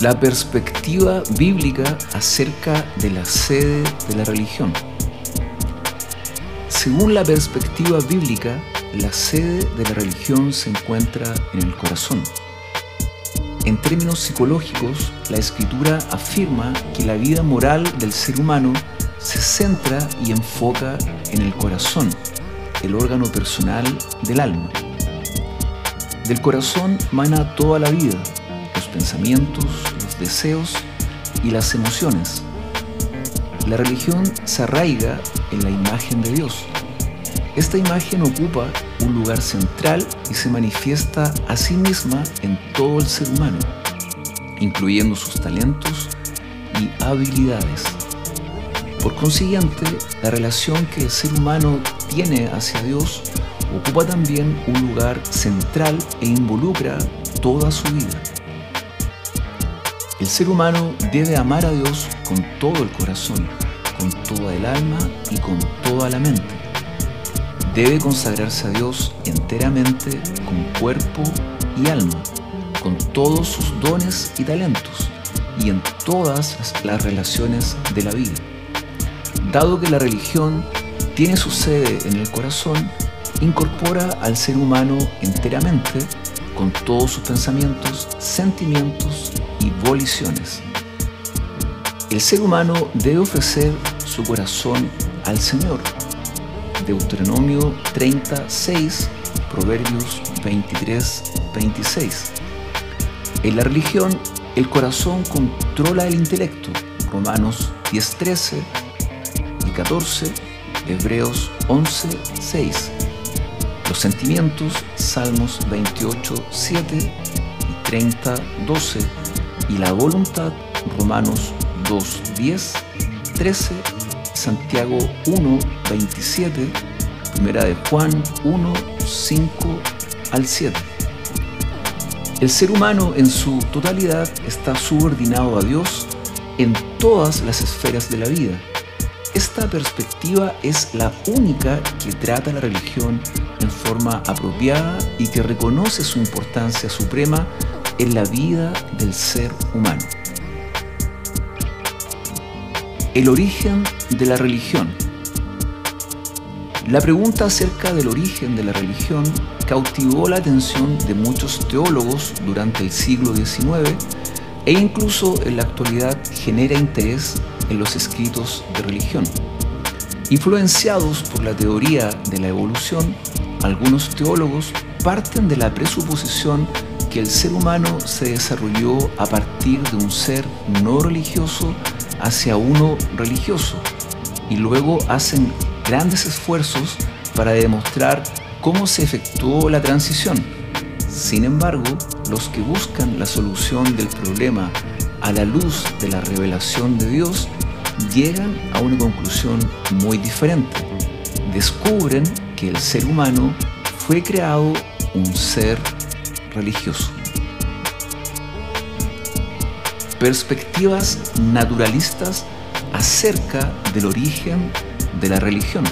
La perspectiva bíblica acerca de la sede de la religión. Según la perspectiva bíblica, la sede de la religión se encuentra en el corazón. En términos psicológicos, la escritura afirma que la vida moral del ser humano se centra y enfoca en el corazón, el órgano personal del alma. Del corazón mana toda la vida, pensamientos, los deseos y las emociones. La religión se arraiga en la imagen de Dios. Esta imagen ocupa un lugar central y se manifiesta a sí misma en todo el ser humano, incluyendo sus talentos y habilidades. Por consiguiente, la relación que el ser humano tiene hacia Dios ocupa también un lugar central e involucra toda su vida. El ser humano debe amar a Dios con todo el corazón, con toda el alma y con toda la mente. Debe consagrarse a Dios enteramente con cuerpo y alma, con todos sus dones y talentos y en todas las relaciones de la vida. Dado que la religión tiene su sede en el corazón, incorpora al ser humano enteramente con todos sus pensamientos, sentimientos y voliciones. El ser humano debe ofrecer su corazón al Señor. Deuteronomio 36, Proverbios 23, 26. En la religión, el corazón controla el intelecto. Romanos 10, 13 y 14, Hebreos 11, 6. Los sentimientos, Salmos 28, 7 y 30, 12. Y la voluntad, Romanos 2, 10, 13, Santiago 1, 27, Primera de Juan 1, 5 al 7. El ser humano en su totalidad está subordinado a Dios en todas las esferas de la vida. Esta perspectiva es la única que trata la religión en forma apropiada y que reconoce su importancia suprema en la vida del ser humano. El origen de la religión. La pregunta acerca del origen de la religión cautivó la atención de muchos teólogos durante el siglo XIX e incluso en la actualidad genera interés en los escritos de religión. Influenciados por la teoría de la evolución, algunos teólogos parten de la presuposición que el ser humano se desarrolló a partir de un ser no religioso hacia uno religioso y luego hacen grandes esfuerzos para demostrar cómo se efectuó la transición. Sin embargo, los que buscan la solución del problema a la luz de la revelación de Dios llegan a una conclusión muy diferente. Descubren que el ser humano fue creado un ser religioso. Perspectivas naturalistas acerca del origen de la religión.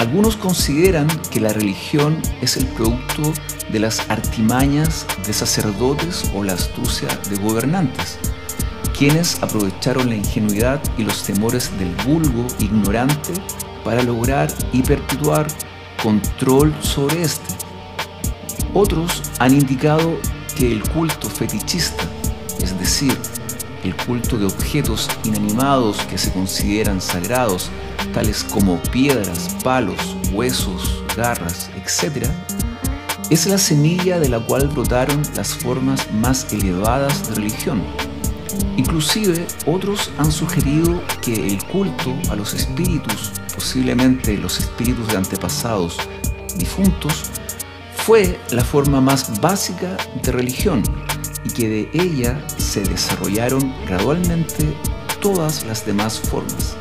Algunos consideran que la religión es el producto de las artimañas de sacerdotes o la astucia de gobernantes, quienes aprovecharon la ingenuidad y los temores del vulgo ignorante para lograr y perpetuar control sobre este. Otros han indicado que el culto fetichista, es decir, el culto de objetos inanimados que se consideran sagrados, tales como piedras, palos, huesos, garras, etc., es la semilla de la cual brotaron las formas más elevadas de religión. Inclusive otros han sugerido que el culto a los espíritus, posiblemente los espíritus de antepasados difuntos, fue la forma más básica de religión y que de ella se desarrollaron gradualmente todas las demás formas.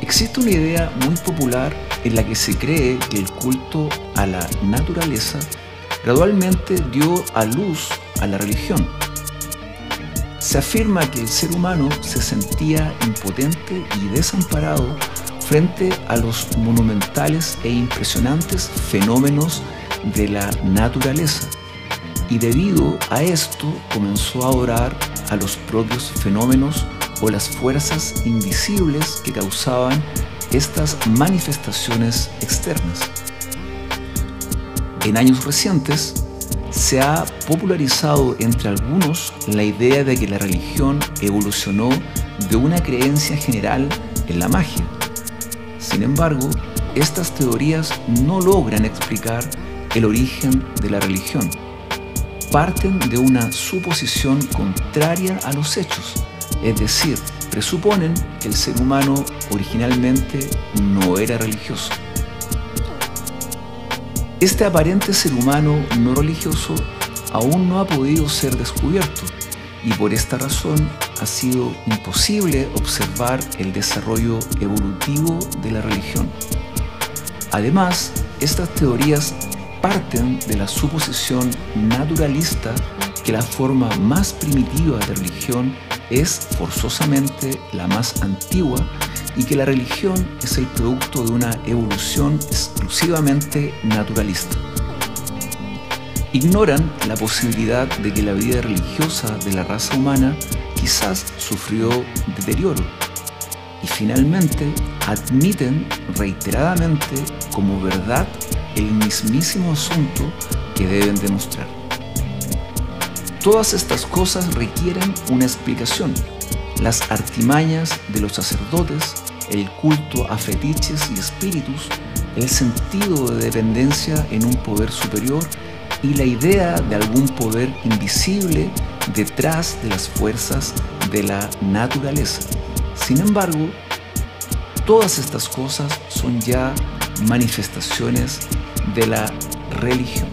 Existe una idea muy popular en la que se cree que el culto a la naturaleza gradualmente dio a luz a la religión. Se afirma que el ser humano se sentía impotente y desamparado frente a los monumentales e impresionantes fenómenos de la naturaleza y debido a esto comenzó a adorar a los propios fenómenos o las fuerzas invisibles que causaban estas manifestaciones externas. En años recientes se ha popularizado entre algunos la idea de que la religión evolucionó de una creencia general en la magia. Sin embargo, estas teorías no logran explicar el origen de la religión. Parten de una suposición contraria a los hechos, es decir, presuponen que el ser humano originalmente no era religioso. Este aparente ser humano no religioso aún no ha podido ser descubierto y por esta razón ha sido imposible observar el desarrollo evolutivo de la religión. Además, estas teorías parten de la suposición naturalista que la forma más primitiva de religión es forzosamente la más antigua y que la religión es el producto de una evolución exclusivamente naturalista. Ignoran la posibilidad de que la vida religiosa de la raza humana quizás sufrió deterioro y finalmente admiten reiteradamente como verdad el mismísimo asunto que deben demostrar. Todas estas cosas requieren una explicación. Las artimañas de los sacerdotes, el culto a fetiches y espíritus, el sentido de dependencia en un poder superior y la idea de algún poder invisible detrás de las fuerzas de la naturaleza. Sin embargo, todas estas cosas son ya manifestaciones de la religión.